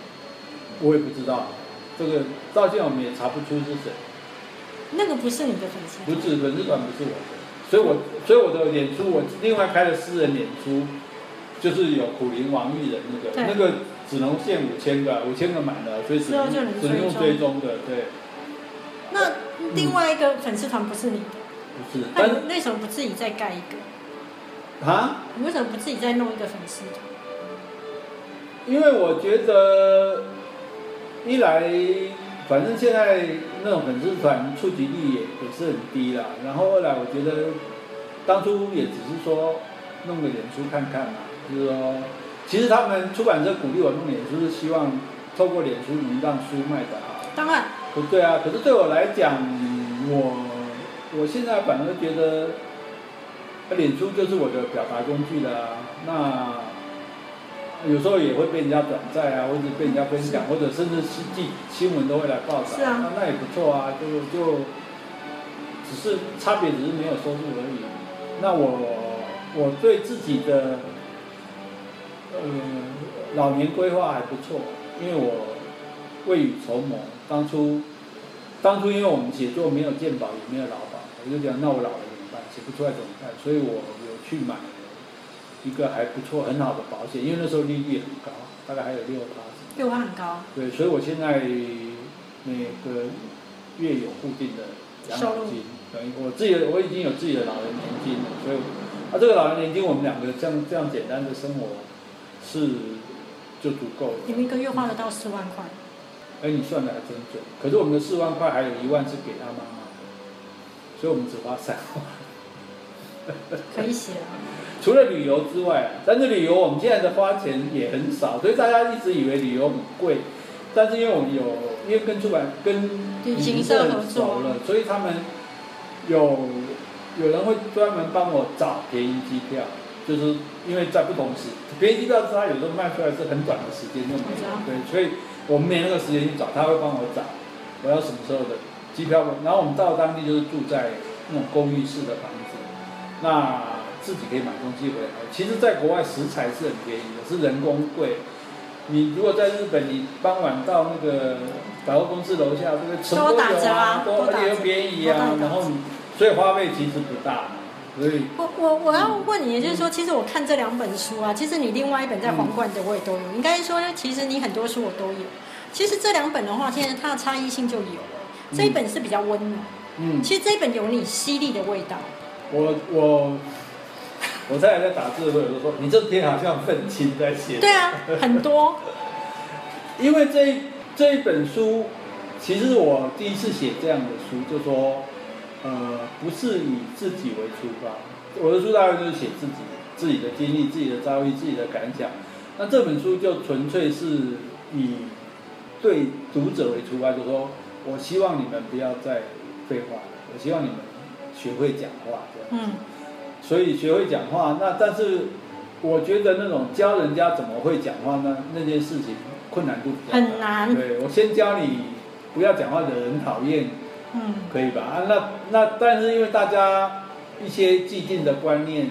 我也不知道，这个到现在我们也查不出是谁，那个不是你的粉丝，不是粉丝团不是我的，所以我所以我的演出我另外开了私人演出，就是有苦灵王玉人那个那个只能限五千个，五千个满了，所以只能只能用追追踪的，对，那另外一个粉丝团不是你的，不是，那但是你为什么不自己再盖一个？啊。你为什么不自己再弄一个粉丝团？因为我觉得，一来，反正现在那种粉丝团触及率也不是很低啦。然后二来，我觉得当初也只是说弄个脸书看看嘛，就是说，其实他们出版社鼓励我弄脸书，是希望透过脸书能让书卖得好。当然，不对啊，可是对我来讲，我我现在反而觉得，呃脸书就是我的表达工具了啊。那有时候也会被人家转载啊，或者被人家分享，或者甚至新记新闻都会来报道。是啊那那也不错啊，就就只是差别只是没有收入而已。那我我对自己的呃老年规划还不错，因为我未雨绸缪，当初当初因为我们写作没有鉴宝也没有劳保，我就讲那我老了怎么办？写不出来怎么办？所以我有去买一个还不错很好的保险，因为那时候利率很高，大概还有六趴。六趴很高，对，所以我现在那个月有固定的养老金，等于我自己的我已经有自己的老人年金了，所以啊这个老人年金我们两个这样这样简单的生活是就足够了。你们一个月花得到四万块，哎，你算的还真准。可是我们的四万块还有一万是给他妈所以我们只花三万。可以写了。除了旅游之外，但是旅游我们现在的花钱也很少，所以大家一直以为旅游很贵。但是因为我们有，因为跟出版跟旅行社很熟了，所以他们有有人会专门帮我找便宜机票，就是因为在不同时，便宜机票是他有时候卖出来是很短的时间就没了，对，所以我们没那个时间去找，他会帮我找我要什么时候的机票，然后我们到当地就是住在那种公寓式的房子，那自己可以买东西回来。其实，在国外食材是很便宜的，是人工贵。你如果在日本，你傍晚到那个百货公司楼下，这个什么都打有折啊都而且又便宜啊，然后你所以花费其实不大嘛，所以我我我要问你，也就是说，其实我看这两本书啊，其实你另外一本在皇冠的我也都有。应该说，其实你很多书我都有。其实这两本的话，现在它的差异性就有了。这一本是比较温暖，嗯，其实这一本有你犀利的味道。我我我太太在打字的时候，有时候说你这篇好像愤青在写，对啊，很多。因为这一这一本书，其实我第一次写这样的书，就说，呃，不是以自己为出发，我的书大概就是写自己自己的经历、自己的遭遇、自己的感想。那这本书就纯粹是以对读者为出发，就说我希望你们不要再废话了，我希望你们学会讲话这样。嗯，所以学会讲话，那但是我觉得那种教人家怎么会讲话呢？那件事情困难度比较大很难对我先教你不要讲话的人讨厌，嗯，可以吧？啊，那那但是因为大家一些既定的观念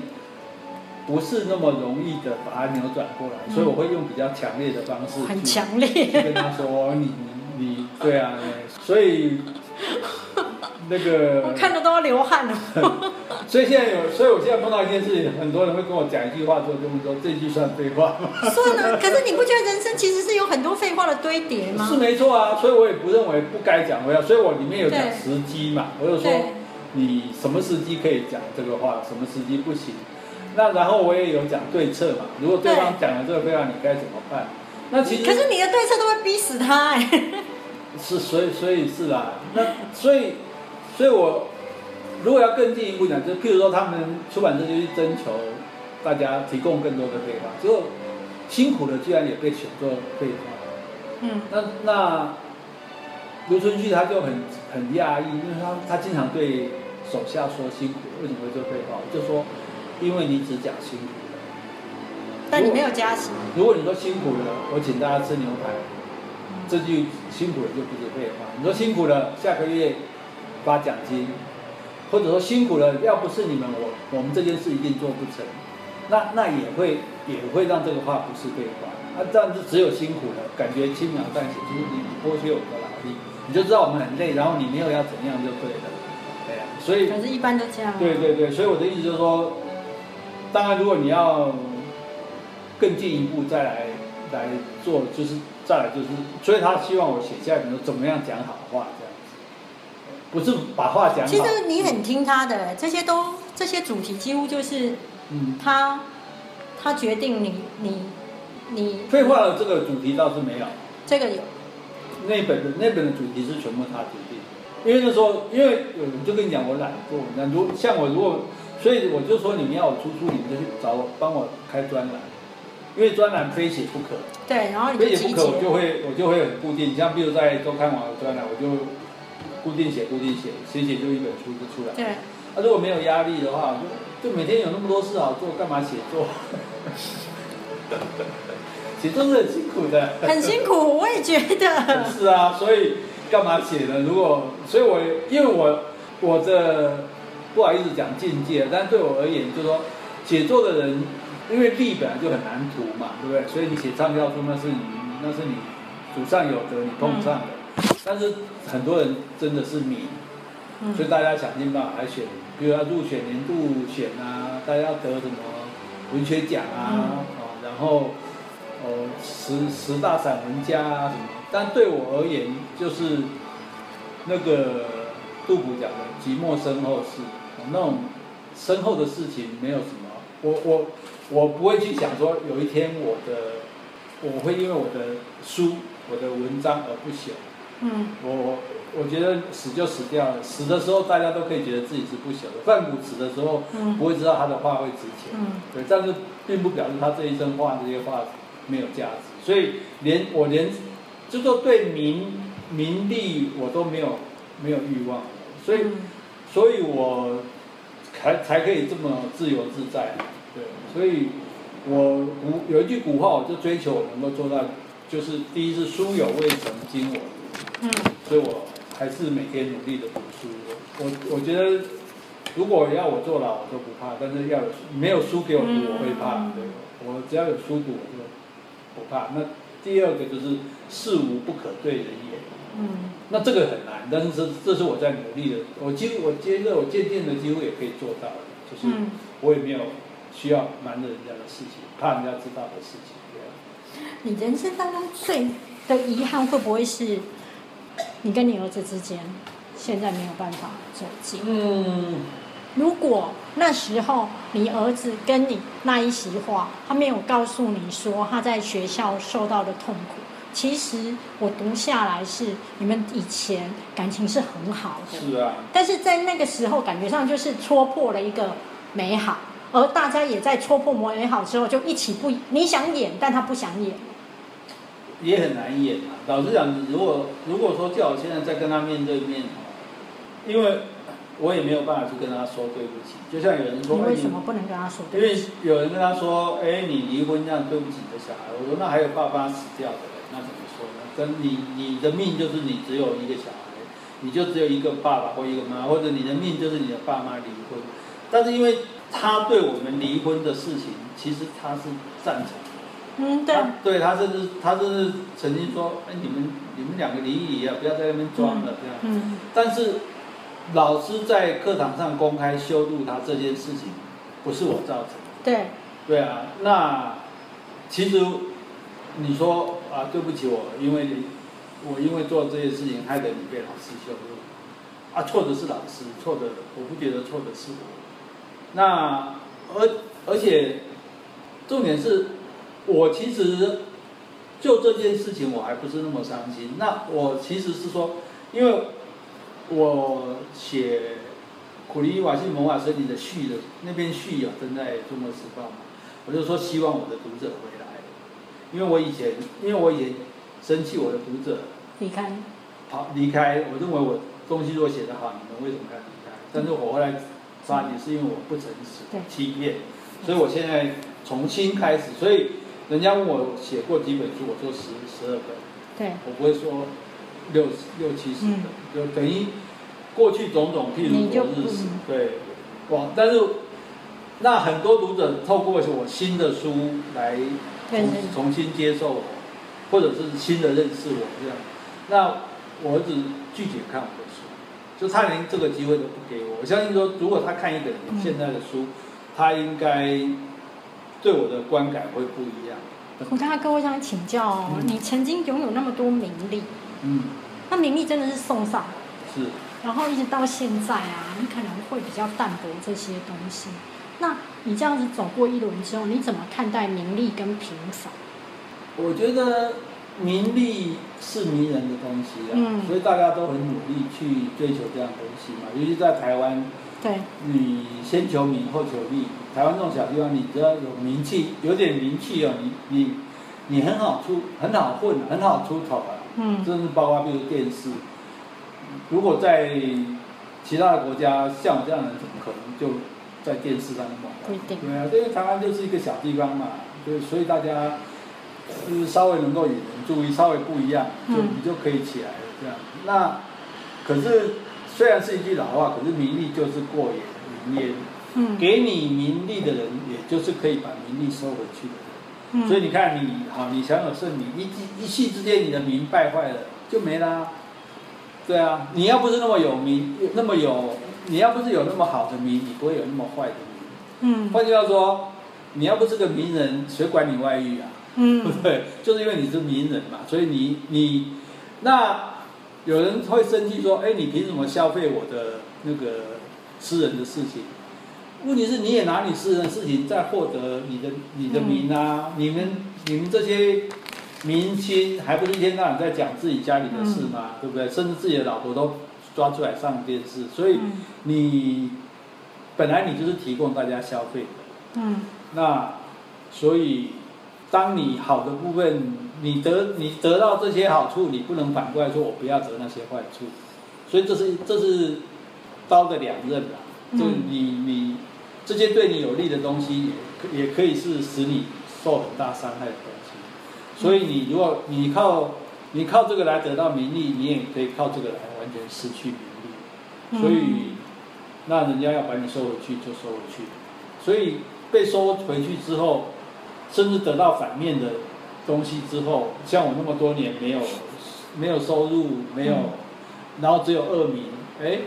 不是那么容易的把它扭转过来，嗯所以我会用比较强烈的方式很去强烈。去跟他说你你你对啊，对所以那个 我看着都要流汗了。所以现在有，所以我现在碰到一件事情，很多人会跟我讲一句话，说跟我说这句算废话吗？算了，可是你不觉得人生其实是有很多废话的堆叠吗？是没错啊，所以我也不认为不该讲，我要，所以我里面有讲对时机嘛，我就说你什么时机可以讲这个话，什么时机不行。那然后我也有讲对策嘛，如果对方讲了这个废话，你该怎么办？那其实可是你的对策都会逼死他哎、是，所以所以是啦，那所以所以我如果要更进一步讲，就譬如说他们出版社就去征求大家提供更多的配方，结果辛苦的居然也被选作废话。嗯那那刘春旭他就很很讶异，因为他他经常对手下说辛苦，为什么会做废话？就说，因为你只讲辛苦了。但你没有加薪，如果你说辛苦了，我请大家吃牛排，这句辛苦了就不是废话。你说辛苦了，下个月发奖金，或者说辛苦了，要不是你们，我我们这件事一定做不成。那那也会也会让这个话不是废话。啊，这样就只有辛苦了，感觉轻描淡写，就是你剥削我们的劳力，你就知道我们很累，然后你没有要怎样就对了。对呀、所以可是一般都这样、对对对，所以我的意思就是说，当然如果你要更进一步再来来做，就是再来就是，所以他希望我写下来，比如说怎么样讲好话这样子，不是把话讲好。其实你很听他的，这些都这些主题几乎就是嗯，他他决定你你你废话的这个主题倒是没有，这个有。那本的那本的主题是全部他决定，因为那时候因为有人就跟你讲我懒惰，那如像我如果，所以我就说你们要我出书，你们就去找我帮我开专栏，因为专栏非写不可。对，然后你非写不可，我就会我就会很固定，像比如在周刊网的专栏，我就固定写，固定写，写写就一本书就出来。对，啊，如果没有压力的话，就就每天有那么多事好做，干嘛写作？写作是很辛苦的。很辛苦，我也觉得。是啊，所以干嘛写呢？如果，所以我因为我我的不好意思讲境界，但对我而言，就是说写作的人，因为力本来就很难图嘛，对不对？所以你写畅销书，那是你那是你祖上有德，你碰上的。但是很多人真的是迷，嗯所以大家想尽办法来选，比如要入选年度选啊，大家要得什么文学奖啊，嗯哦，然后哦十十大散文家啊什么。但对我而言，就是那个杜甫讲的“寂寞身后事”，哦那种身后的事情没有什么，我我我不会去想说有一天我的我会因为我的书、我的文章而不朽。嗯我我我觉得死就死掉了，死的时候大家都可以觉得自己是不朽的。范古死的时候嗯不会知道他的话会值钱，嗯对，但是并不表示他这一生画这些画没有价值。所以连我连就说对名名利我都没有没有欲望，所以嗯所以我才才可以这么自由自在，对，所以我古有一句古话，我就追求我能够做到，就是第一是书有未成经我。嗯所以我还是每天努力的读书。我我觉得，如果要我坐牢，我都不怕，但是要有没有书给我读，嗯我会怕。对，我只要有书读，我就不怕。那第二个就是事无不可对人也。嗯那这个很难，但是这这是我在努力的。我几乎我接着我渐渐的几乎也可以做到了，就是嗯，我也没有需要瞒着人家的事情，怕人家知道的事情。你人生当中最的遗憾会不会是你跟你儿子之间现在没有办法走近？嗯，如果那时候你儿子跟你那一席话，他没有告诉你说他在学校受到的痛苦，其实我读下来是你们以前感情是很好的，是啊，但是在那个时候感觉上就是戳破了一个美好，而大家也在戳破美好之后就一起不，你想演，但他不想演，也很难演啊。老实讲，如果如果说叫我现在再跟他面对面，因为我也没有办法去跟他说对不起。就像有人说，你哎为什么不能跟他说因为对不起？有人跟他说，哎，你离婚这样对不起你的小孩。我说那还有爸爸死掉的人，那怎么说呢？跟你你的命就是你只有一个小孩，你就只有一个爸爸或一个妈，或者你的命就是你的爸妈离婚。但是因为他对我们离婚的事情，其实他是赞成的。嗯，对，他对他甚至他甚至曾经说，哎，你们你们两个离一离啊，不要在那边装了这样。嗯但是老师在课堂上公开羞辱他这件事情，不是我造成的。对，对啊，那其实你说啊，对不起我，因为你我因为做这些事情，害得你被老师羞辱，啊，错的是老师，错的我不觉得错的是我。那而而且重点是，我其实就这件事情我还不是那么伤心。那我其实是说，因为我写苦力瓦西蒙瓦森林的序的那篇序有正在中国时报嘛，我就说希望我的读者回来，因为我以前因为我以前生气我的读者。离开，好离开，我认为我东西如果写得好，你们为什么要离开？但是我后来发觉是因为我不诚实对、欺骗，所以我现在重新开始。所以人家问我写过几本书，我说十十二本，对，我不会说六六七十嗯。本，就等于过去种种，譬如我日死嗯，对，哇！但是那很多读者透过我新的书来重新接受我，或者是新的认识我这样。那我儿子拒绝看我的书，就他连这个机会都不给我。我相信说，如果他看一本嗯现在的书，他应该对我的观感会不一样。胡大哥，我想请教哦，嗯你曾经拥有那么多名利，嗯，那名利真的是送上来，是。然后一直到现在啊，你可能会比较淡薄这些东西。那你这样子走过一轮之后，你怎么看待名利跟平凡？我觉得名利是迷人的东西啊，嗯所以大家都很努力去追求这样东西嘛。尤其在台湾，对，你先求名后求利。台湾这种小地方，你只要有名气，有点名气哦，你你你很好出，很好混，很好出头啊。嗯，甚至包括比如电视，如果在其他的国家，像我这样的人，怎么可能就在电视上那么红？不一定。对啊，因为台湾就是一个小地方嘛，对，所以大家就是稍微能够引人注意，稍微不一样，就嗯你就可以起来了这样。那可是虽然是一句老话，可是名利就是过眼云烟，嗯给你名利的人，也就是可以把名利收回去的人。嗯，所以你看你，好，你享有盛名，一一夕之间你的名败坏了，就没啦、对啊，你要不是那么有名，那么有，你要不是有那么好的名，你不会有那么坏的名。嗯换句话说，你要不是个名人，谁管你外遇啊？嗯对嗯不对？就是因为你是名人嘛，所以你你那有人会生气说，哎，你凭什么消费我的那个私人的事情？问题是你也拿你私人的事情在获得你的你的名啊，你们你们这些明星还不是一天到晚在讲自己家里的事吗？对不对？甚至自己的老婆都抓出来上电视，所以嗯你本来你就是提供大家消费的。嗯那所以，当你好的部分，你得你得到这些好处，你不能反过来说我不要得那些坏处，所以这是这是刀的两刃啦。嗯就你你这些对你有利的东西，也可也可以是使你受很大伤害的东西。所以你如果你靠你靠这个来得到名利，你也可以靠这个来完全失去名利。嗯所以，那人家要把你收回去就收回去，所以被收回去之后，甚至得到反面的东西之后，像我那么多年没有没有收入，没有，嗯然后只有恶名，哎，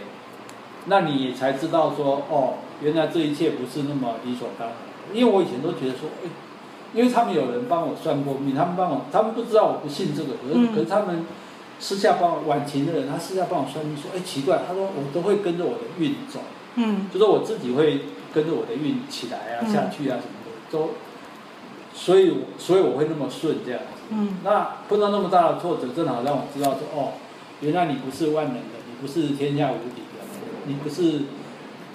那你也才知道说，哦，原来这一切不是那么理所当然。因为我以前都觉得说，哎，因为他们有人帮我算过命，他们帮我，他们不知道我不信这个，可是、嗯。可是他们私下帮我晚晴的人，他私下帮我算命说，哎，奇怪，他说我都会跟着我的运走，嗯。就说我自己会跟着我的运起来啊、嗯下去啊什么的，都，所以所以我会那么顺这样子。嗯。那碰到那么大的挫折，正好让我知道说，哦，原来你不是万能的，你不是天下无敌的，你不是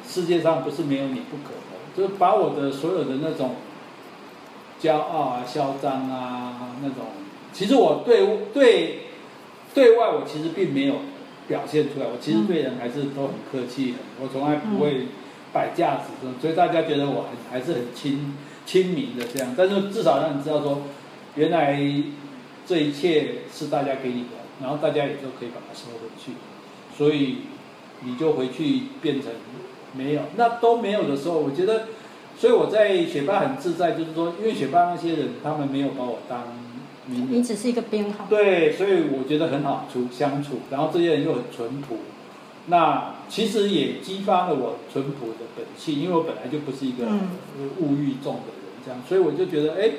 世界上不是没有你不可的，就是把我的所有的那种骄傲啊、嚣张啊那种，其实我对对对外我其实并没有表现出来，我其实对人还是都很客气的，我从来不会摆架子，所以大家觉得我很还是很亲亲民的这样，但是至少让你知道说，原来这一切是大家给你的，然后大家也都可以把它收回去，所以你就回去变成没有，那都没有的时候，我觉得，所以我在学霸很自在，就是说，因为学霸那些人他们没有把我当名人，你只是一个编号。对，所以我觉得很好处相处，然后这些人又很淳朴，那其实也激发了我淳朴的本性，因为我本来就不是一个嗯物欲重的人，这样，所以我就觉得，哎，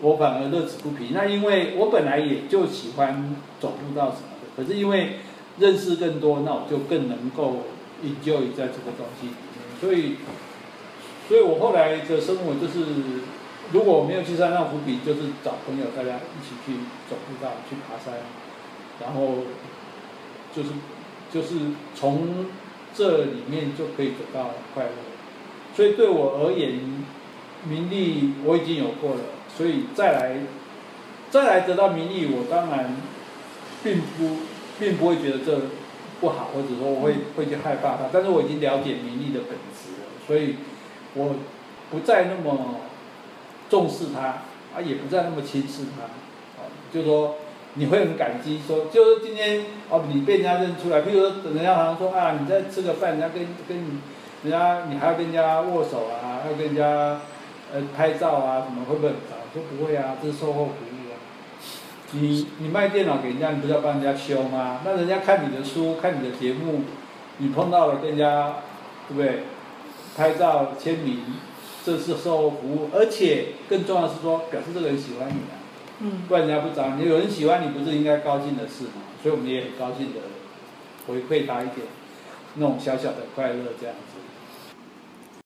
我反而乐此不疲。那因为我本来也就喜欢走路到什么的，可是因为认识更多，那我就更能够 enjoy 在这个东西里面，所以，所以我后来的生活就是，如果我没有去山上伏笔，就是找朋友大家一起去走步道，去爬山，然后就是就是从这里面就可以得到快乐。所以对我而言，名利我已经有过了，所以再来再来得到名利，我当然并不并不会觉得这不好，或者说我会会去害怕它。但是我已经了解名利的本质了，所以我不再那么重视它，啊，也不再那么轻视它，啊，就是说你会很感激，说就是今天哦，你被人家认出来，比如说人家好像说啊，你在吃个饭，人家跟跟你，人家你还要跟人家握手啊，要跟人家呃拍照啊，什么会不会很糟？说不会啊，这是售后服务啊。你你卖电脑给人家，你不是要帮人家修吗？那人家看你的书，看你的节目，你碰到了跟人家，对不对？拍照签名，这是售后服务，而且更重要的是说，表示这个人喜欢你啊。嗯不然人家不找你，有人喜欢你，不是应该高兴的事吗？所以我们也很高兴的回馈他一点那种小小的快乐，这样子。